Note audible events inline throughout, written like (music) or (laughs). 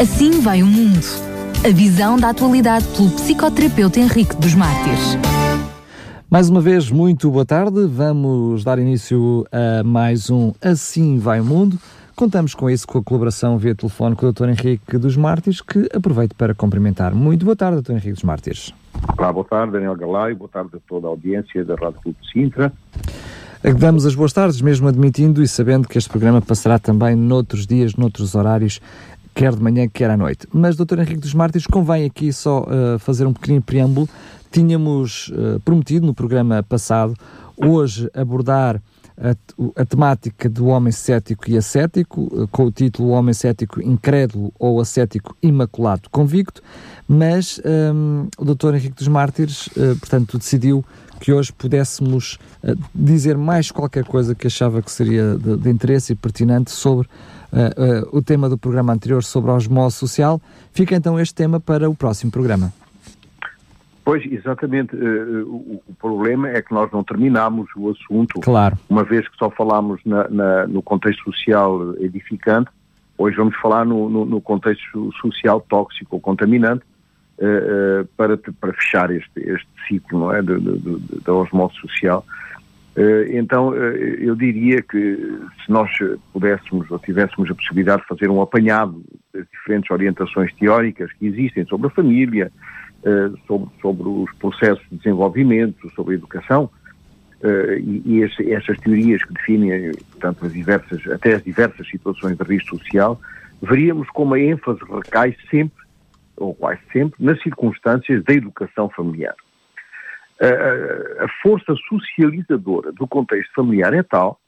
Assim vai o mundo. A visão da atualidade pelo psicoterapeuta Henrique dos Mártires. Mais uma vez, muito boa tarde. Vamos dar início a mais um Assim Vai o Mundo. Contamos com isso, com a colaboração via telefone com o Dr. Henrique dos Mártires, que aproveito para cumprimentar. Muito boa tarde, Dr. Henrique dos Mártires. Olá, boa tarde, Daniel Galay, boa tarde a toda a audiência da Rádio Clube de Sintra. Damos as boas tardes, mesmo admitindo e sabendo que este programa passará também noutros dias, noutros horários, quer de manhã, quer à noite. Mas, Dr. Henrique dos Mártires, convém aqui só uh, fazer um pequeno preâmbulo. Tínhamos uh, prometido no programa passado hoje abordar a, a, temática do homem cético e ascético, uh, com o título Homem Cético Incrédulo ou Ascético Imaculado Convicto, mas um, o Dr. Henrique dos Mártires, portanto, decidiu que hoje pudéssemos dizer mais qualquer coisa que achava que seria de, de interesse e pertinente sobre uh, o tema do programa anterior sobre a osmose social. Fica então este tema para o próximo programa. Pois, exatamente. O, o, problema é que nós não terminamos o assunto. Claro. Uma vez que só falámos na, na, no contexto social edificante, hoje vamos falar no, no, no contexto social tóxico ou contaminante para, para fechar este, este ciclo não é, da osmose social. Eh, então, eh, eu diria que se nós pudéssemos ou tivéssemos a possibilidade de fazer um apanhado das diferentes orientações teóricas que existem sobre a família, eh, sobre, sobre os processos de desenvolvimento, sobre a educação, e, e teorias que definem, portanto, as diversas, até as diversas situações de risco social, veríamos como a ênfase recai sempre, ou quase sempre, nas circunstâncias da educação familiar a, a força socializadora do contexto familiar é tal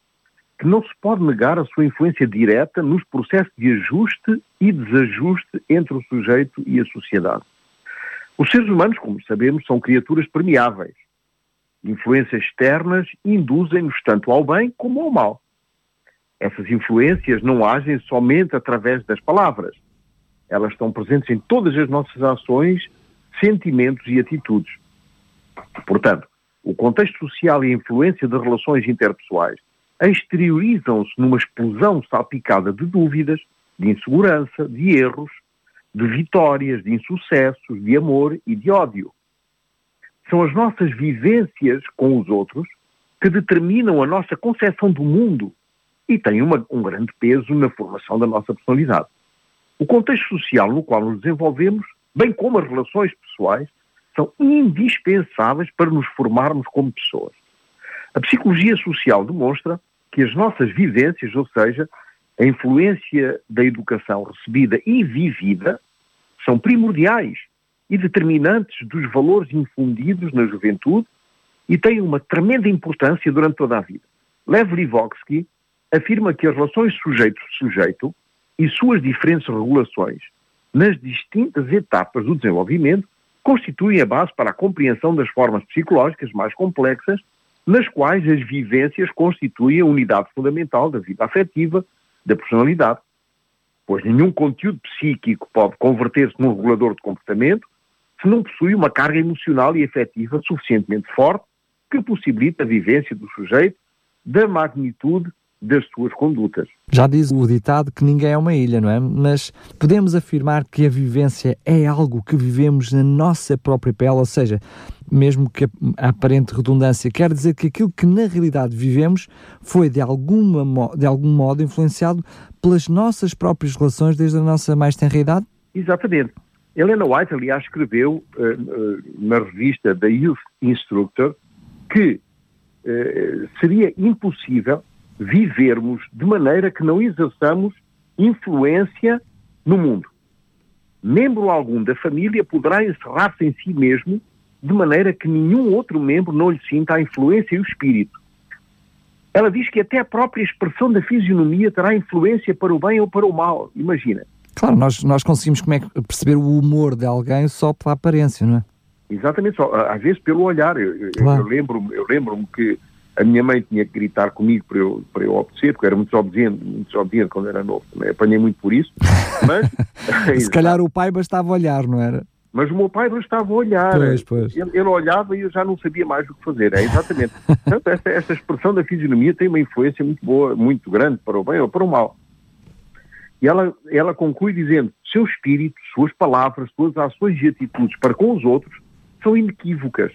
que não se pode negar a sua influência direta nos processos de ajuste e desajuste entre o sujeito e a sociedade. Os seres humanos, como sabemos, são criaturas permeáveis. Influências externas induzem-nos tanto ao bem como ao mal. Essas influências não agem somente através das palavras. Elas estão presentes em todas as nossas ações, sentimentos e atitudes. Portanto, o contexto social e a influência de relações interpessoais exteriorizam-se numa explosão salpicada de dúvidas, de insegurança, de erros, de vitórias, de insucessos, de amor e de ódio. São as nossas vivências com os outros que determinam a nossa concepção do mundo e têm uma, um grande peso na formação da nossa personalidade. O contexto social no qual nos desenvolvemos, bem como as relações pessoais, são indispensáveis para nos formarmos como pessoas. A psicologia social demonstra que as nossas vivências, ou seja, a influência da educação recebida e vivida, são primordiais e determinantes dos valores infundidos na juventude e têm uma tremenda importância durante toda a vida. Lev Livoksky afirma que as relações sujeito-sujeito e suas diferentes regulações nas distintas etapas do desenvolvimento constituem a base para a compreensão das formas psicológicas mais complexas, nas quais as vivências constituem a unidade fundamental da vida afetiva, da personalidade. Pois nenhum conteúdo psíquico pode converter-se num regulador de comportamento se não possui uma carga emocional e afetiva suficientemente forte que possibilite a vivência do sujeito da magnitude das suas condutas. Já diz o ditado que ninguém é uma ilha, não é? Mas podemos afirmar que a vivência é algo que vivemos na nossa própria pele, ou seja, mesmo que a aparente redundância quer dizer que aquilo que na realidade vivemos foi de, alguma, de algum modo influenciado pelas nossas próprias relações desde a nossa mais tenra idade? Exatamente. Helena White, aliás, escreveu uh, uh, na revista The Youth Instructor que uh, seria impossível vivermos de maneira que não exerçamos influência no mundo. Membro algum da família poderá encerrar-se em si mesmo de maneira que nenhum outro membro não lhe sinta a influência e o espírito. Ela diz que até a própria expressão da fisionomia terá influência para o bem ou para o mal. Imagina. Claro, nós, nós conseguimos como é perceber o humor de alguém só pela aparência, não é? Exatamente, só, às vezes pelo olhar. Eu, claro. eu lembro-me eu lembro que a minha mãe tinha que gritar comigo para eu, para eu obedecer, porque eu era muito desobediente, muito desobediente quando era novo. Também apanhei muito por isso. Mas, (laughs) Se calhar o pai bastava olhar, não era? Mas o meu pai não estava a olhar. Pois, pois. Ele, ele, olhava e eu já não sabia mais o que fazer. É exatamente. (laughs) Portanto, esta, esta expressão da fisionomia tem uma influência muito boa, muito grande para o bem ou para o mal. E ela, ela conclui dizendo: seu espírito, suas palavras, suas ações e atitudes para com os outros são inequívocas.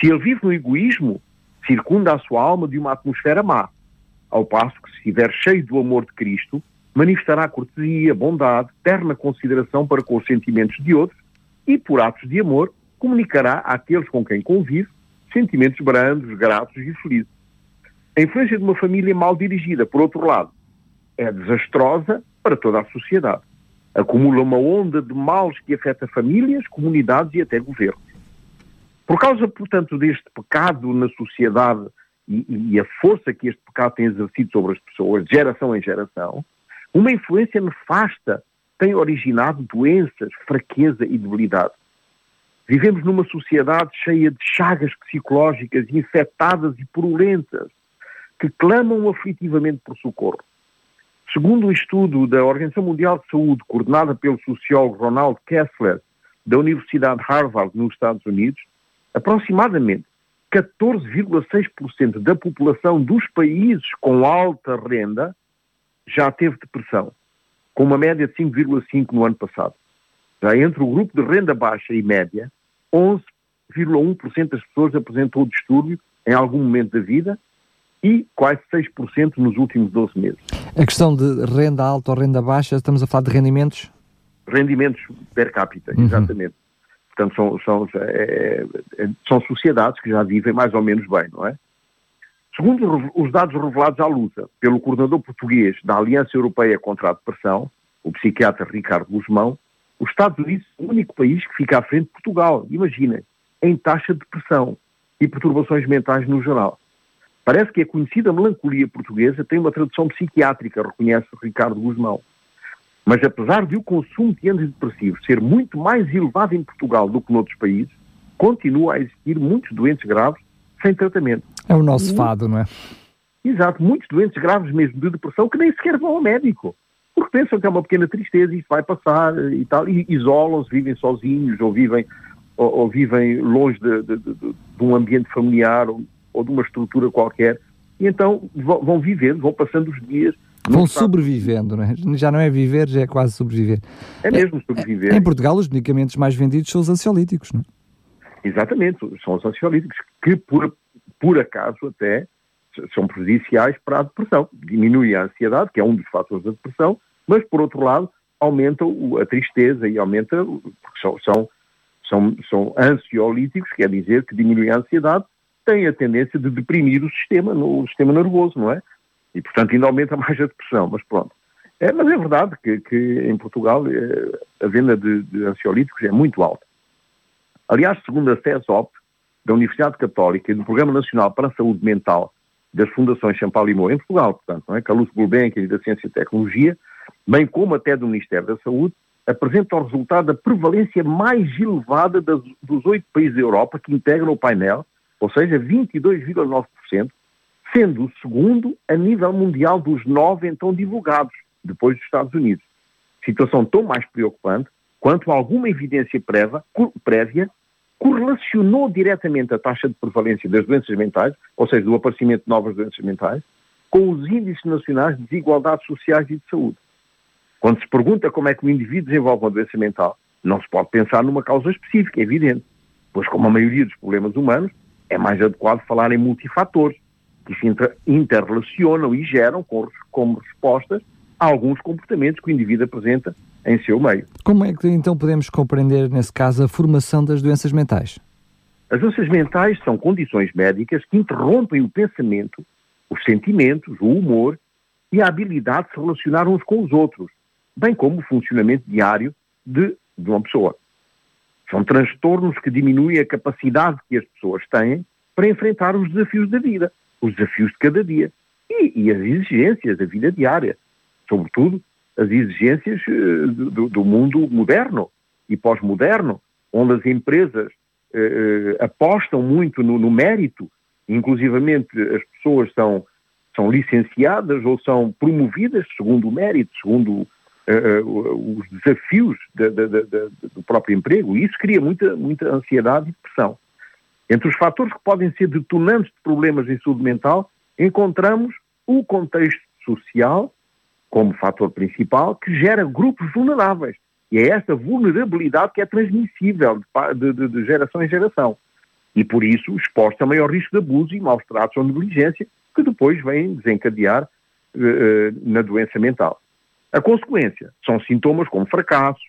Se ele vive no egoísmo, circunda a sua alma de uma atmosfera má. Ao passo que, se estiver cheio do amor de Cristo, manifestará cortesia, bondade, terna consideração para com os sentimentos de outros e, por atos de amor, comunicará àqueles com quem convive sentimentos brandos, gratos e felizes. A influência de uma família mal dirigida, por outro lado, é desastrosa para toda a sociedade. Acumula uma onda de males que afeta famílias, comunidades e até governos. Por causa, portanto, deste pecado na sociedade e, e, a força que este pecado tem exercido sobre as pessoas, de geração em geração, uma influência nefasta tem originado doenças, fraqueza e debilidade. Vivemos numa sociedade cheia de chagas psicológicas infectadas e purulentas que clamam aflitivamente por socorro. Segundo um estudo da Organização Mundial de Saúde, coordenada pelo sociólogo Ronald Kessler, da Universidade de Harvard, nos Estados Unidos, aproximadamente 14,6% da população dos países com alta renda já teve depressão, com uma média de 5,5% no ano passado. Já entre o grupo de renda baixa e média, 11,1% das pessoas apresentou distúrbio em algum momento da vida e quase 6% nos últimos 12 meses. A questão de renda alta ou renda baixa, estamos a falar de rendimentos? Rendimentos per capita, uhum. exatamente. Portanto, são, são, é, é, são sociedades que já vivem mais ou menos bem, não é? Segundo os dados revelados à luta pelo coordenador português da Aliança Europeia contra a Depressão, o psiquiatra Ricardo Guzmão, os Estados Unidos é o único país que fica à frente de Portugal, imaginem, em taxa de depressão e perturbações mentais no geral. Parece que a conhecida melancolia portuguesa tem uma tradução psiquiátrica, reconhece Ricardo Guzmão. Mas apesar de o consumo de antidepressivos ser muito mais elevado em Portugal do que noutros países, continua a existir muitos doentes graves sem tratamento. É o nosso fado, não é? Exato, muitos doentes graves mesmo de depressão que nem sequer vão ao médico. Porque pensam que é uma pequena tristeza e isso vai passar e tal, e isolam-se, vivem sozinhos ou vivem, ou, ou vivem longe de, de, de, de, um ambiente familiar ou, ou, de uma estrutura qualquer. E então vão vivendo, vão passando os dias. Vão sobrevivendo, não é? Já não é viver, já é quase sobreviver. É mesmo sobreviver. É, em Portugal, os medicamentos mais vendidos são os ansiolíticos, não é? Exatamente, são os ansiolíticos, que por, por acaso até são prejudiciais para a depressão. Diminui a ansiedade, que é um dos fatores da depressão, mas por outro lado aumenta a tristeza e aumenta, porque são, são, são, são ansiolíticos, quer dizer que diminui a ansiedade, tem a tendência de deprimir o sistema, o sistema nervoso, não é? E portanto ainda aumenta (laughs) mais a depressão, mas pronto. É, mas é verdade que, que em Portugal é, a venda de, de ansiolíticos é muito alta. Aliás, segundo a CESOP, da Universidade Católica e do Programa Nacional para a Saúde Mental das Fundações Champalimau em Portugal, portanto, não é? Carlos Gulbenkian e da Ciência e Tecnologia, bem como até do Ministério da Saúde, apresenta o resultado da prevalência mais elevada das, dos oito países da Europa que integram o painel, ou seja, 22,9%, sendo o segundo a nível mundial dos nove então divulgados, depois dos Estados Unidos. Situação tão mais preocupante quanto alguma evidência prévia, prévia correlacionou diretamente a taxa de prevalência das doenças mentais, ou seja, do aparecimento de novas doenças mentais, com os índices nacionais de desigualdades sociais e de saúde. Quando se pergunta como é que o indivíduo desenvolve uma doença mental, não se pode pensar numa causa específica, é evidente. Pois, como a maioria dos problemas humanos, é mais adequado falar em multifatores, que se interrelacionam e geram como respostas a alguns comportamentos que o indivíduo apresenta em seu meio. Como é que então podemos compreender, nesse caso, a formação das doenças mentais? As doenças mentais são condições médicas que interrompem o pensamento, os sentimentos, o humor e a habilidade de se relacionar uns com os outros, bem como o funcionamento diário de, de uma pessoa. São transtornos que diminuem a capacidade que as pessoas têm para enfrentar os desafios da vida, os desafios de cada dia e, e as exigências da vida diária, sobretudo as exigências eh, do, do mundo moderno e pós-moderno, onde as empresas eh, eh, apostam muito no, no, mérito, inclusivamente as pessoas são, são licenciadas ou são promovidas segundo o mérito, segundo uh, os desafios de, de, de, do próprio emprego, e isso cria muita, muita ansiedade e depressão. Entre os fatores que podem ser detonantes de problemas em saúde mental, encontramos o contexto social, como fator principal que gera grupos vulneráveis. E é esta vulnerabilidade que é transmissível de, de, de geração em geração. E por isso exposta a maior risco de abuso e maus tratos ou negligência, que depois vem desencadear uh, na doença mental. A consequência são sintomas como fracasso,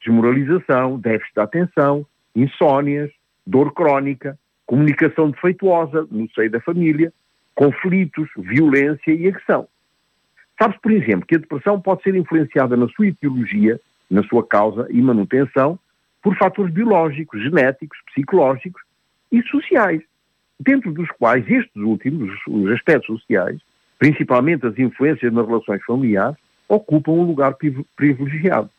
desmoralização, déficit de atenção, insónias, dor crónica, comunicação defeituosa no seio da família, conflitos, violência e agressão. Sabe-se, por exemplo, que a depressão pode ser influenciada na sua etiologia, na sua causa e manutenção, por fatores biológicos, genéticos, psicológicos e sociais, dentro dos quais estes últimos, os aspectos sociais, principalmente as influências nas relações familiares, ocupam um lugar privilegiado.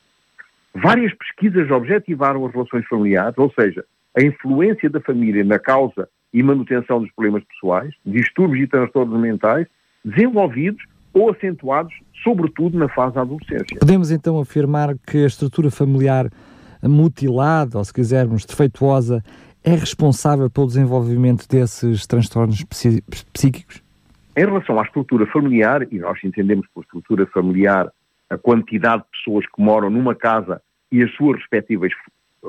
Várias pesquisas objetivaram as relações familiares, ou seja, a influência da família na causa e manutenção dos problemas pessoais, distúrbios e transtornos mentais, desenvolvidos ou acentuados, sobretudo na fase da adolescência. Podemos então afirmar que a estrutura familiar mutilada, ou se quisermos, defeituosa, é responsável pelo desenvolvimento desses transtornos psíquicos? Em relação à estrutura familiar, e nós entendemos por estrutura familiar a quantidade de pessoas que moram numa casa e as suas respectivas,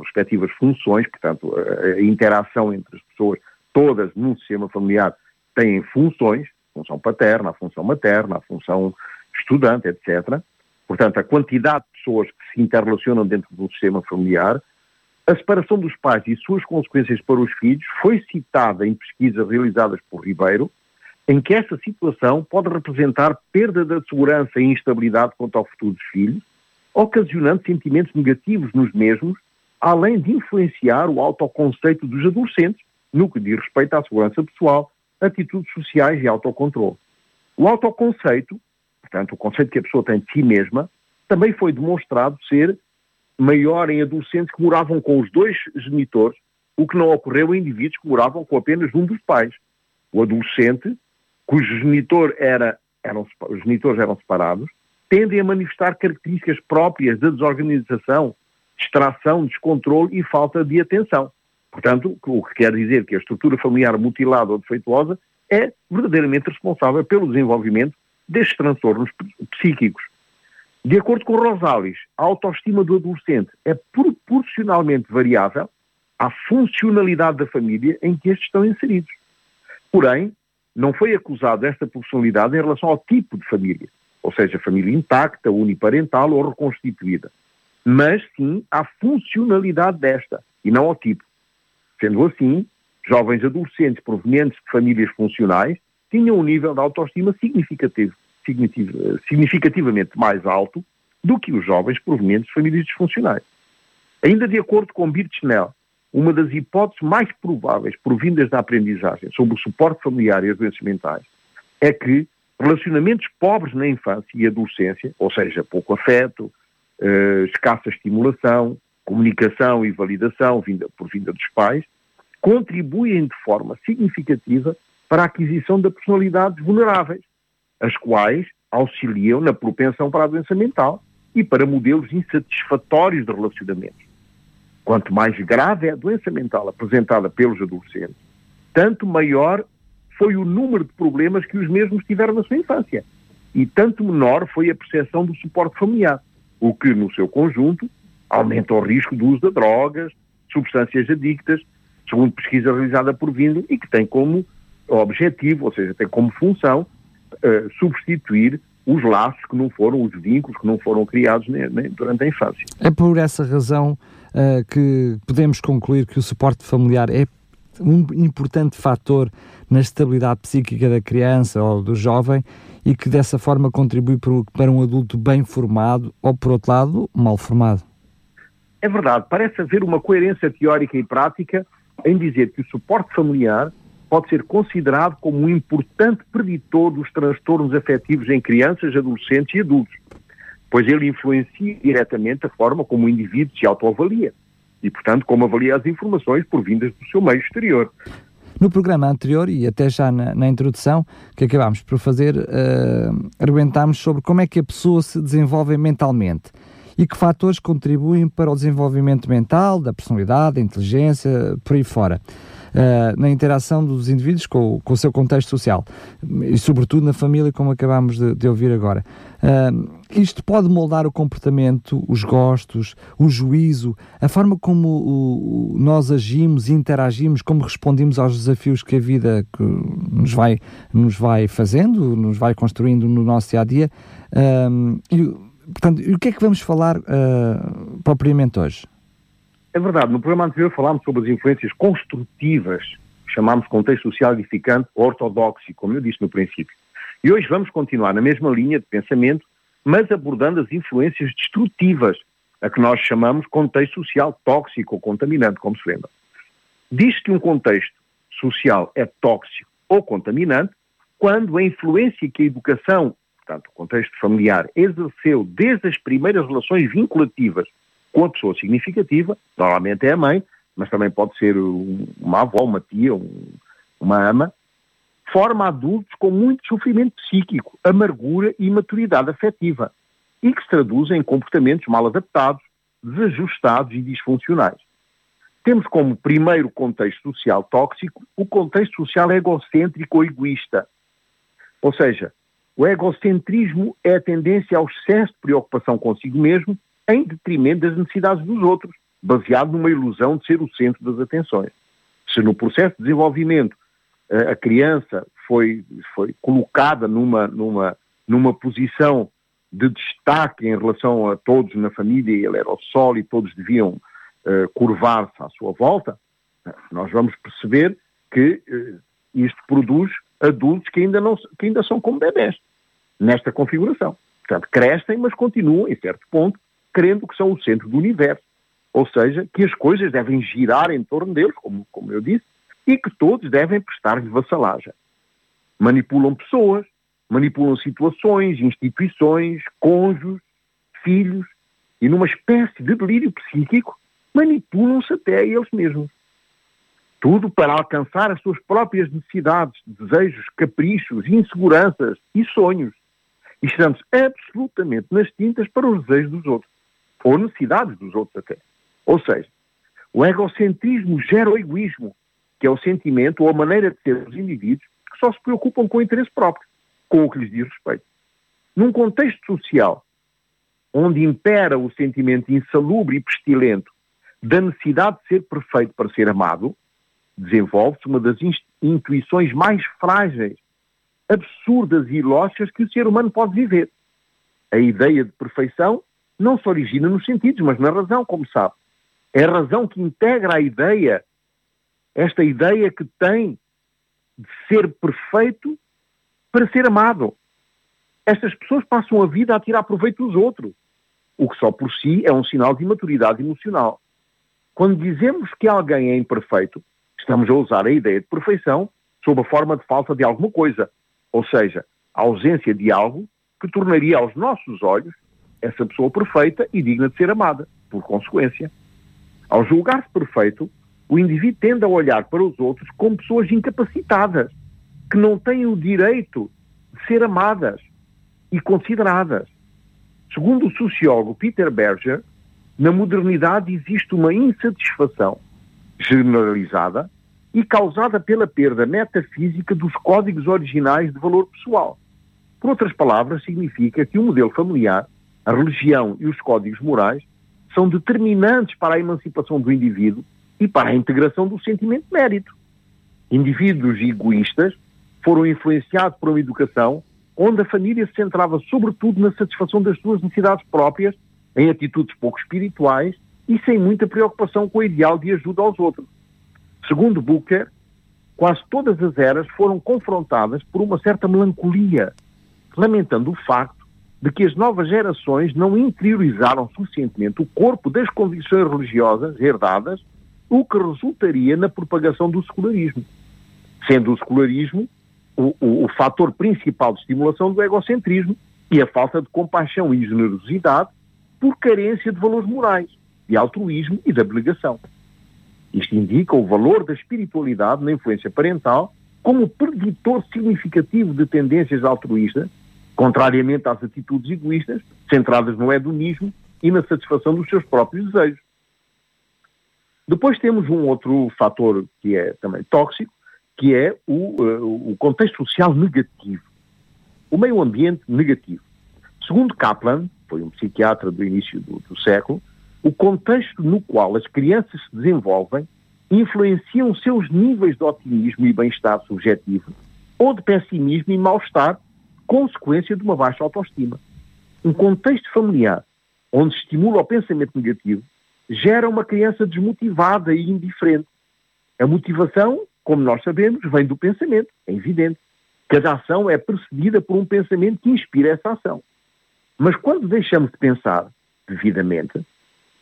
respectivas funções, portanto, a, interação entre as pessoas todas num sistema familiar têm funções, a função paterna, a função materna, a função estudante, etc. Portanto, a quantidade de pessoas que se interrelacionam dentro do sistema familiar, a separação dos pais e suas consequências para os filhos foi citada em pesquisas realizadas por Ribeiro, em que essa situação pode representar perda da segurança e instabilidade quanto ao futuro dos filhos, ocasionando sentimentos negativos nos mesmos, além de influenciar o autoconceito dos adolescentes no que diz respeito à segurança pessoal, atitudes sociais e autocontrole. O autoconceito, portanto, o conceito que a pessoa tem de si mesma, também foi demonstrado ser maior em adolescentes que moravam com os dois genitores, o que não ocorreu em indivíduos que moravam com apenas um dos pais. O adolescente, cujo genitor era, eram, os genitores eram separados, tendem a manifestar características próprias da desorganização, distração, descontrole e falta de atenção. Portanto, o que quer dizer que a estrutura familiar mutilada ou defeituosa é verdadeiramente responsável pelo desenvolvimento destes transtornos psíquicos. De acordo com Rosales, a autoestima do adolescente é proporcionalmente variável à funcionalidade da família em que estes estão inseridos. Porém, não foi acusado esta proporcionalidade em relação ao tipo de família, ou seja, família intacta, uniparental ou reconstituída, mas sim à funcionalidade desta e não ao tipo. Sendo assim, jovens adolescentes provenientes de famílias funcionais tinham um nível de autoestima significativo, significativamente mais alto do que os jovens provenientes de famílias disfuncionais. Ainda de acordo com Birchnell, uma das hipóteses mais prováveis provindas da aprendizagem sobre o suporte familiar e as doenças mentais é que relacionamentos pobres na infância e adolescência, ou seja, pouco afeto, uh, escassa estimulação, comunicação e validação vinda, por vinda dos pais, contribuem de forma significativa para a aquisição de personalidades vulneráveis, as quais auxiliam na propensão para a doença mental e para modelos insatisfatórios de relacionamentos. Quanto mais grave é a doença mental apresentada pelos adolescentes, tanto maior foi o número de problemas que os mesmos tiveram na sua infância e tanto menor foi a percepção do suporte familiar, o que, no seu conjunto, aumenta o risco do uso de drogas, substâncias adictas, segundo pesquisa realizada por Vindo e que tem como objetivo, ou seja, tem como função uh, substituir os laços que não foram, os vínculos que não foram criados nem, nem durante a infância. É por essa razão uh, que podemos concluir que o suporte familiar é um importante fator na estabilidade psíquica da criança ou do jovem e que dessa forma contribui para um adulto bem formado ou, por outro lado, mal formado. É verdade, parece haver uma coerência teórica e prática em dizer que o suporte familiar pode ser considerado como um importante preditor dos transtornos afetivos em crianças, adolescentes e adultos, pois ele influencia diretamente a forma como o indivíduo se autoavalia e, portanto, como avalia as informações por vindas do seu meio exterior. No programa anterior, e até já na, na introdução que acabámos por fazer, uh, argumentámos sobre como é que a pessoa se desenvolve mentalmente e que fatores contribuem para o desenvolvimento mental, da personalidade, da inteligência, por aí fora. Uh, na interação dos indivíduos com, com, o seu contexto social e, sobretudo, na família, como acabámos de, de ouvir agora. Uh, isto pode moldar o comportamento, os gostos, o juízo, a forma como o, o, nós agimos interagimos, como respondemos aos desafios que a vida que nos, vai, nos vai fazendo, nos vai construindo no nosso dia a dia. Uh, e, portanto, o que é que vamos falar propriamente hoje? É verdade, no programa anterior falámos sobre as influências construtivas, chamámos contexto social edificante, ortodoxo, como eu disse no princípio. E hoje vamos continuar na mesma linha de pensamento, mas abordando as influências destrutivas, a que nós chamamos contexto social tóxico ou contaminante, como se lembra. Diz que um contexto social é tóxico ou contaminante quando a influência que a educação portanto, o contexto familiar, exerceu desde as primeiras relações vinculativas com a pessoa significativa, normalmente é a mãe, mas também pode ser uma avó, uma tia, um, uma ama, forma adultos com muito sofrimento psíquico, amargura e imaturidade afetiva, e que se traduzem em comportamentos mal adaptados, desajustados e disfuncionais. Temos como primeiro contexto social tóxico o contexto social egocêntrico ou egoísta. Ou seja, o egocentrismo é a tendência ao excesso de preocupação consigo mesmo em detrimento das necessidades dos outros, baseado numa ilusão de ser o centro das atenções. Se no processo de desenvolvimento eh, a criança foi, foi colocada numa, numa, numa posição de destaque em relação a todos na família, ele era o sol e todos deviam uh, curvar-se à sua volta, nós vamos perceber que uh, isto produz adultos que ainda, não, que ainda são como bebés nesta configuração. Portanto, crescem, mas continuam, em certo ponto, crendo que são o centro do universo. Ou seja, que as coisas devem girar em torno deles, como, como eu disse, e que todos devem prestar-lhe vassalagem. Manipulam pessoas, manipulam situações, instituições, cônjuges, filhos, e numa espécie de delírio psíquico, manipulam-se até a eles mesmos. Tudo para alcançar as suas próprias necessidades, desejos, caprichos, inseguranças e sonhos. E estamos absolutamente nas tintas para os desejos dos outros, ou necessidades dos outros até. Ou seja, o egocentrismo gera o egoísmo, que é o sentimento ou a maneira de ser dos indivíduos que só se preocupam com o interesse próprio, com o que lhes diz respeito. Num contexto social onde impera o sentimento insalubre e pestilento da necessidade de ser perfeito para ser amado, desenvolve-se uma das intuições mais frágeis, absurdas e ilógicas que o ser humano pode viver. A ideia de perfeição não se origina nos sentidos, mas na razão, como sabe. É a razão que integra a ideia, esta ideia que tem de ser perfeito para ser amado. Estas pessoas passam a vida a tirar proveito dos outros, o que só por si é um sinal de imaturidade emocional. Quando dizemos que alguém é imperfeito, estamos a usar a ideia de perfeição sob a forma de falta de alguma coisa, ou seja, a ausência de algo que tornaria aos nossos olhos essa pessoa perfeita e digna de ser amada, por consequência. Ao julgar-se perfeito, o indivíduo tende a olhar para os outros como pessoas incapacitadas, que não têm o direito de ser amadas e consideradas. Segundo o sociólogo Peter Berger, na modernidade existe uma insatisfação generalizada e causada pela perda metafísica dos códigos originais de valor pessoal. Por outras palavras, significa que o modelo familiar, a religião e os códigos morais são determinantes para a emancipação do indivíduo e para a integração do sentimento de mérito. Indivíduos egoístas foram influenciados por uma educação onde a família se centrava sobretudo na satisfação das suas necessidades próprias, em atitudes pouco espirituais e sem muita preocupação com o ideal de ajuda aos outros. Segundo Booker, quase todas as eras foram confrontadas por uma certa melancolia, lamentando o facto de que as novas gerações não interiorizaram suficientemente o corpo das convicções religiosas herdadas, o que resultaria na propagação do secularismo. Sendo o secularismo o, o, o fator principal de estimulação do egocentrismo e a falta de compaixão e generosidade por carência de valores morais, de altruísmo e de abnegação. Isto indica o valor da espiritualidade na influência parental como preditor significativo de tendências altruístas, contrariamente às atitudes egoístas, centradas no hedonismo e na satisfação dos seus próprios desejos. Depois temos um outro fator que é também tóxico, que é o, uh, o contexto social negativo, o meio ambiente negativo. Segundo Kaplan, foi um psiquiatra do início do, do século, o contexto no qual as crianças se desenvolvem influenciam seus níveis de otimismo e bem-estar subjetivo ou de pessimismo e mal-estar, consequência de uma baixa autoestima. Um contexto familiar onde se estimula o pensamento negativo gera uma criança desmotivada e indiferente. A motivação, como nós sabemos, vem do pensamento, é evidente. Cada ação é precedida por um pensamento que inspira essa ação. Mas quando deixamos de pensar devidamente,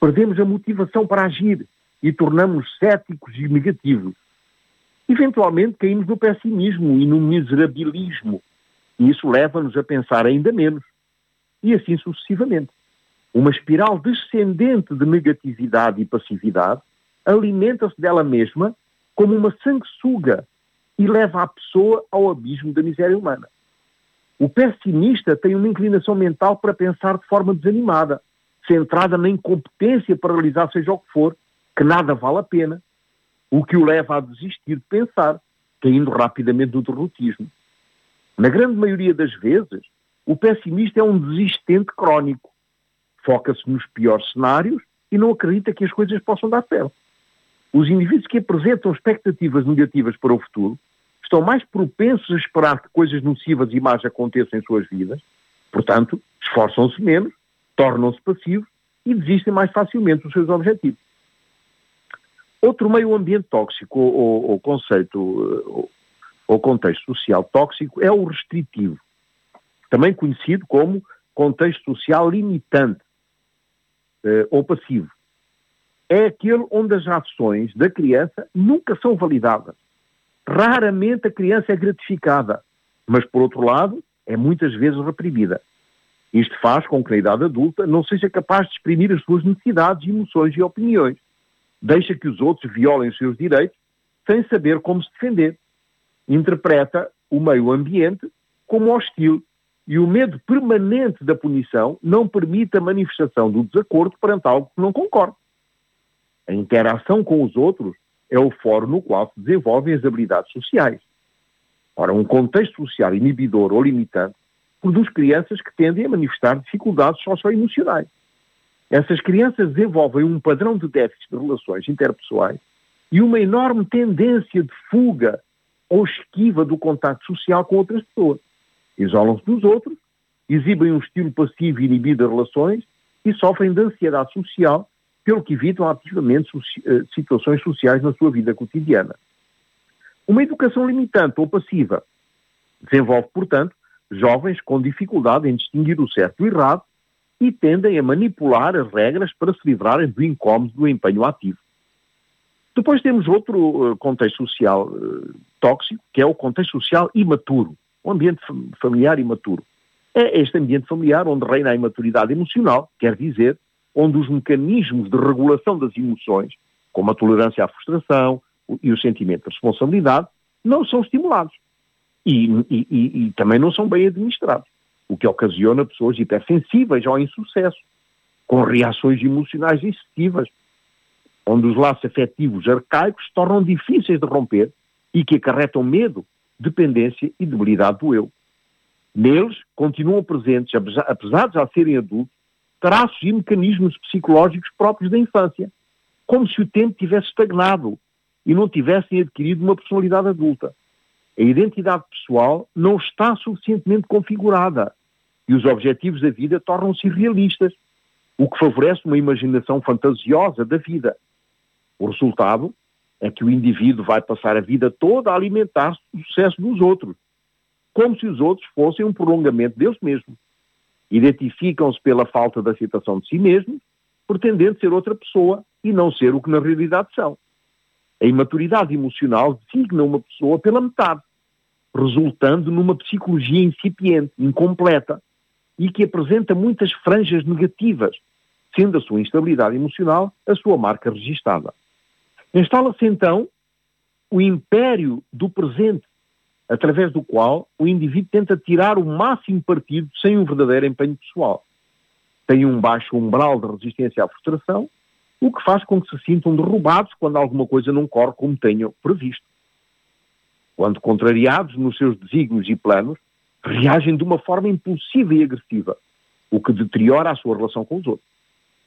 perdemos a motivação para agir e tornamos céticos e negativos. Eventualmente caímos no pessimismo e no miserabilismo, e isso leva-nos a pensar ainda menos. E assim sucessivamente. Uma espiral descendente de negatividade e passividade alimenta-se dela mesma como uma sanguessuga e leva a pessoa ao abismo da miséria humana. O pessimista tem uma inclinação mental para pensar de forma desanimada, centrada na incompetência para realizar seja o que for, que nada vale a pena, o que o leva a desistir de pensar, caindo rapidamente no derrotismo. Na grande maioria das vezes, o pessimista é um desistente crónico, foca-se nos piores cenários e não acredita que as coisas possam dar certo. Os indivíduos que apresentam expectativas negativas para o futuro estão mais propensos a esperar que coisas nocivas e más aconteçam em suas vidas, portanto, esforçam-se menos, tornam-se passivos e desistem mais facilmente dos seus objetivos. Outro meio ambiente tóxico, ou, ou, conceito, contexto social tóxico, é o restritivo, também conhecido como contexto social limitante, uh, ou passivo, é aquele onde as ações da criança nunca são validadas. Raramente a criança é gratificada, mas, por outro lado, é muitas vezes reprimida. Isto faz com que na idade adulta não seja capaz de exprimir as suas necessidades, emoções e opiniões. Deixa que os outros violem os seus direitos sem saber como se defender. Interpreta o meio ambiente como hostil e o medo permanente da punição não permite a manifestação do desacordo perante algo que não concorda. A interação com os outros é o fórum no qual se desenvolvem as habilidades sociais. Ora, um contexto social inibidor ou limitante produz crianças que tendem a manifestar dificuldades socioemocionais. Essas crianças desenvolvem um padrão de déficit de relações interpessoais e uma enorme tendência de fuga ou esquiva do contato social com outras pessoas isolam-se dos outros, exibem um estilo passivo e inibido de relações e sofrem de ansiedade social, pelo que evitam ativamente eh, situações sociais na sua vida cotidiana. Uma educação limitante ou passiva desenvolve, portanto, jovens com dificuldade em distinguir o certo do errado e tendem a manipular as regras para se livrarem do incómodo do empenho ativo. Depois temos outro uh, contexto social uh, tóxico, que é o contexto social imaturo um ambiente familiar imaturo. É este ambiente familiar onde reina a imaturidade emocional, quer dizer, onde os mecanismos de regulação das emoções, como a tolerância à frustração e o sentimento de responsabilidade, não são estimulados. E, e, e, e também não são bem administrados, o que ocasiona pessoas hipersensíveis ao insucesso, com reações emocionais excessivas, onde os laços afetivos arcaicos se tornam difíceis de romper e que acarretam medo, dependência e debilidade do eu. Neles continuam presentes, apesar de já serem adultos, traços e mecanismos psicológicos próprios da infância, como se o tempo tivesse estagnado e não tivessem adquirido uma personalidade adulta. A identidade pessoal não está suficientemente configurada e os objetivos da vida tornam-se irrealistas, o que favorece uma imaginação fantasiosa da vida. O resultado é que o indivíduo vai passar a vida toda a alimentar-se do sucesso dos outros, como se os outros fossem um prolongamento deles mesmos. Identificam-se pela falta de aceitação de si mesmos, pretendendo ser outra pessoa e não ser o que na realidade são. A imaturidade emocional designa uma pessoa pela metade, resultando numa psicologia incipiente, incompleta, e que apresenta muitas franjas negativas, sendo a sua instabilidade emocional a sua marca registada. Instala-se então o império do presente, através do qual o indivíduo tenta tirar o máximo partido sem um verdadeiro empenho pessoal. Tem um baixo umbral de resistência à frustração, o que faz com que se sintam derrubados quando alguma coisa não corre como tenham previsto. Quando contrariados nos seus desígnios e planos, reagem de uma forma impulsiva e agressiva, o que deteriora a sua relação com os outros.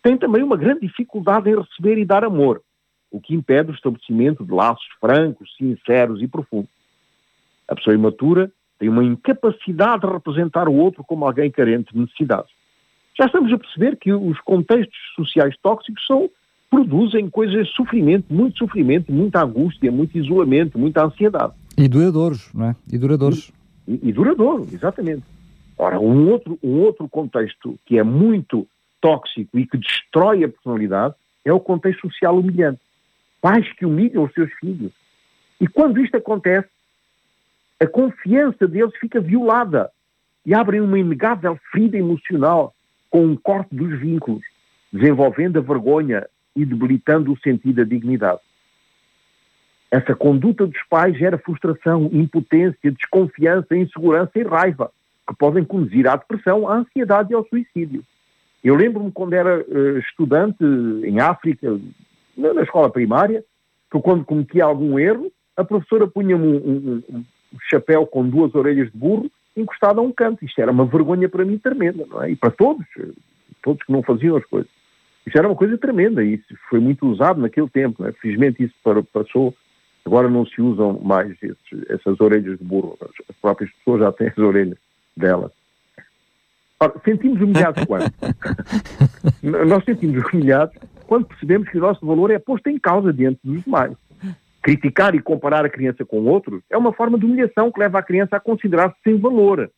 Tem também uma grande dificuldade em receber e dar amor, o que impede o estabelecimento de laços francos, sinceros e profundos. A pessoa imatura tem uma incapacidade de representar o outro como alguém carente de necessidades. Já estamos a perceber que os contextos sociais tóxicos são, produzem coisas de sofrimento, muito sofrimento, muita angústia, muito isolamento, muita ansiedade. E duradouros, não é? E duradouros. E, e duradouro, exatamente. Ora, um outro, um outro contexto que é muito tóxico e que destrói a personalidade é o contexto social humilhante. Pais que humilham os seus filhos. E quando isto acontece, a confiança deles fica violada e abrem uma inegável ferida emocional com um corte dos vínculos, desenvolvendo a vergonha e debilitando o sentido da dignidade. Essa conduta dos pais gera frustração, impotência, desconfiança, insegurança e raiva, que podem conduzir à depressão, à ansiedade e ao suicídio. Eu lembro-me quando era uh, estudante em África, na, escola primária, que quando cometia algum erro, a professora punha-me um, um, um, chapéu com duas orelhas de burro encostado a um canto. Isto era uma vergonha para mim tremenda, não é? E para todos, todos que não faziam as coisas. Isso era uma coisa tremenda e isso foi muito usado naquele tempo. É? Felizmente isso passou. Agora não se usam mais esses, essas orelhas de burro. As próprias pessoas já têm as orelhas delas. Ora, sentimos humilhados quando? (laughs) Nós sentimos humilhados quando percebemos que o nosso valor é posto em causa diante dos demais. Criticar e comparar a criança com outros é uma forma de humilhação que leva a criança a considerar-se sem valor.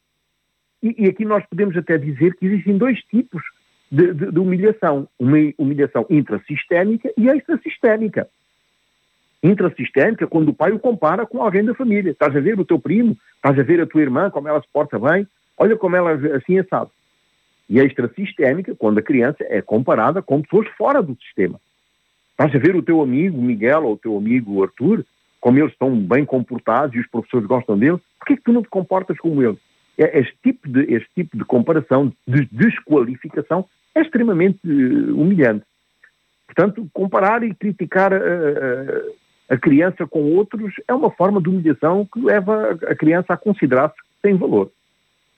E, e, aqui nós podemos até dizer que existem dois tipos de, de, de humilhação. Uma humilhação intrasistémica e extrasistémica. Intrasistémica, quando o pai o compara com alguém da família. Estás a ver o teu primo, estás a ver a tua irmã, como ela se porta bem, olha como ela assim é sabe. E a extrasistémica, quando a criança é comparada com pessoas fora do sistema. Estás a ver o teu amigo Miguel ou o teu amigo Arthur, como eles estão bem comportados e os professores gostam deles, porquê que tu não te comportas como eles? É, este, tipo de, este tipo de comparação, de desqualificação, é extremamente uh, humilhante. Portanto, comparar e criticar a, a, a, criança com outros é uma forma de humilhação que leva a criança a considerar-se sem valor.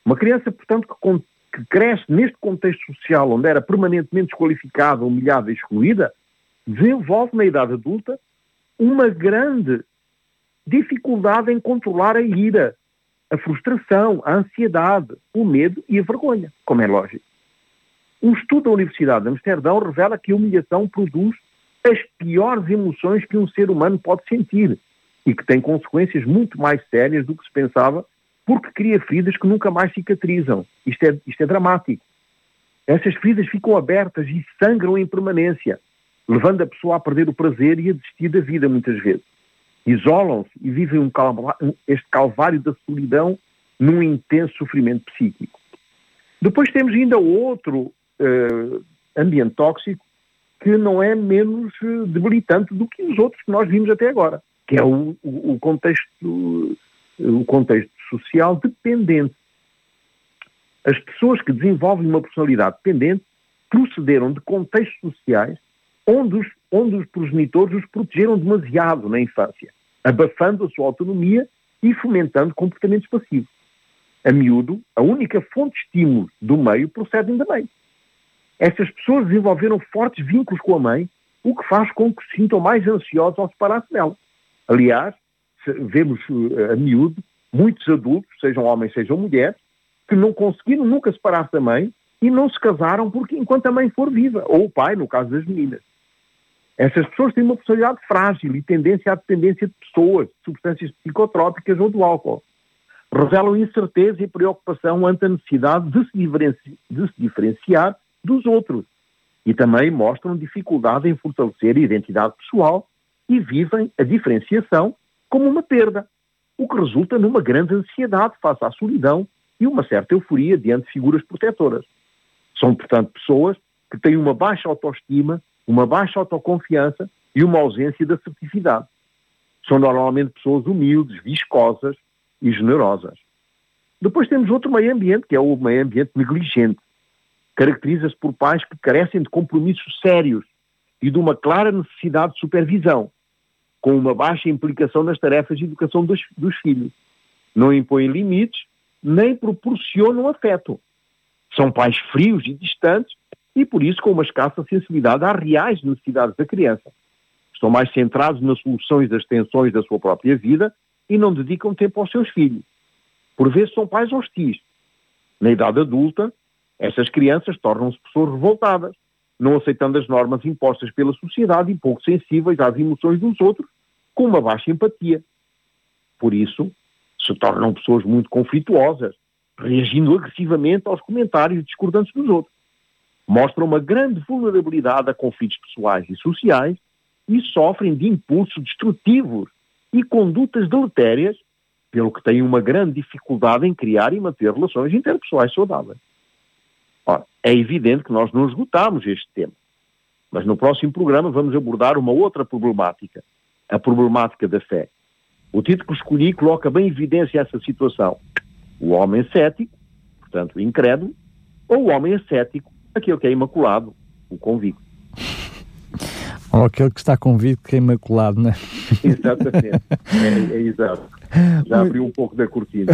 Uma criança, portanto, que, que cresce neste contexto social onde era permanentemente desqualificada, humilhada e excluída, desenvolve na idade adulta uma grande dificuldade em controlar a ira, a frustração, a ansiedade, o medo e a vergonha, como é lógico. Um estudo da Universidade de Amsterdão revela que a humilhação produz as piores emoções que um ser humano pode sentir e que tem consequências muito mais sérias do que se pensava, porque cria feridas que nunca mais cicatrizam. Isto é, isto é dramático. Essas feridas ficam abertas e sangram em permanência levando a pessoa a perder o prazer e a desistir da vida muitas vezes. Isolam-se e vivem um este calvário da solidão num intenso sofrimento psíquico. Depois temos ainda outro uh, ambiente tóxico que não é menos eh, debilitante do que os outros que nós vimos até agora, que é o, o contexto, o contexto social dependente. As pessoas que desenvolvem uma personalidade dependente procederam de contextos sociais onde os, onde os progenitores os protegeram demasiado na infância, abafando a sua autonomia e fomentando comportamentos passivos. A miúdo, a única fonte de estímulo do meio procedem da mãe. Essas pessoas desenvolveram fortes vínculos com a mãe, o que faz com que se sintam mais ansiosos ao separar-se dela. Aliás, vemos eh, a miúdo muitos adultos, sejam homens, sejam mulheres, que não conseguiram nunca separar-se da mãe e não se casaram porque enquanto a mãe for viva, ou o pai, no caso das meninas. Essas pessoas têm uma personalidade frágil e tendência à dependência de pessoas, de substâncias psicotrópicas ou do álcool. Revelam incerteza e preocupação ante a necessidade de se, de se diferenciar dos outros. E também mostram dificuldade em fortalecer a identidade pessoal e vivem a diferenciação como uma perda, o que resulta numa grande ansiedade face à solidão e uma certa euforia diante de figuras protetoras. São, portanto, pessoas que têm uma baixa autoestima uma baixa autoconfiança e uma ausência de assertividade. São normalmente pessoas humildes, viscosas e generosas. Depois temos outro meio ambiente, que é o meio ambiente negligente. Caracteriza-se por pais que carecem de compromissos sérios e de uma clara necessidade de supervisão, com uma baixa implicação nas tarefas de educação dos, dos filhos. Não impõem limites, nem proporcionam afeto. São pais frios e distantes e, por isso, com uma escassa sensibilidade às reais necessidades da criança. Estão mais centrados nas soluções das tensões da sua própria vida e não dedicam tempo aos seus filhos. Por vezes são pais hostis. Na idade adulta, essas crianças tornam-se pessoas revoltadas, não aceitando as normas impostas pela sociedade e pouco sensíveis às emoções dos outros, com uma baixa empatia. Por isso, se tornam pessoas muito conflituosas, reagindo agressivamente aos comentários discordantes dos outros. Mostram uma grande vulnerabilidade a conflitos pessoais e sociais e sofrem de impulsos destrutivos e condutas deletérias, pelo que têm uma grande dificuldade em criar e manter relações interpessoais saudáveis. Ora, é evidente que nós não esgotamos este tema, mas no próximo programa vamos abordar uma outra problemática, a problemática da fé. O título que escolhi coloca bem em evidência essa situação. O homem cético, portanto incrédulo, ou o homem ascético, aquele que é imaculado, o convicto. Ou aquele que está convicto que é imaculado, não é? (laughs) Exatamente, é, é exato. Já Muito... abriu um pouco da cortina.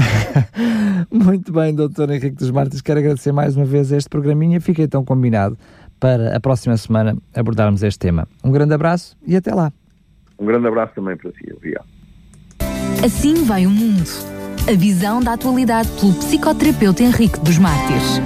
(laughs) Muito bem, doutor Henrique dos Martins, quero agradecer mais uma vez este programinha. Fica então combinado para a próxima semana abordarmos este tema. Um grande abraço e até lá. Um grande abraço também para si. Obrigado. Assim vai o mundo. A visão da atualidade pelo psicoterapeuta Henrique dos Mártires.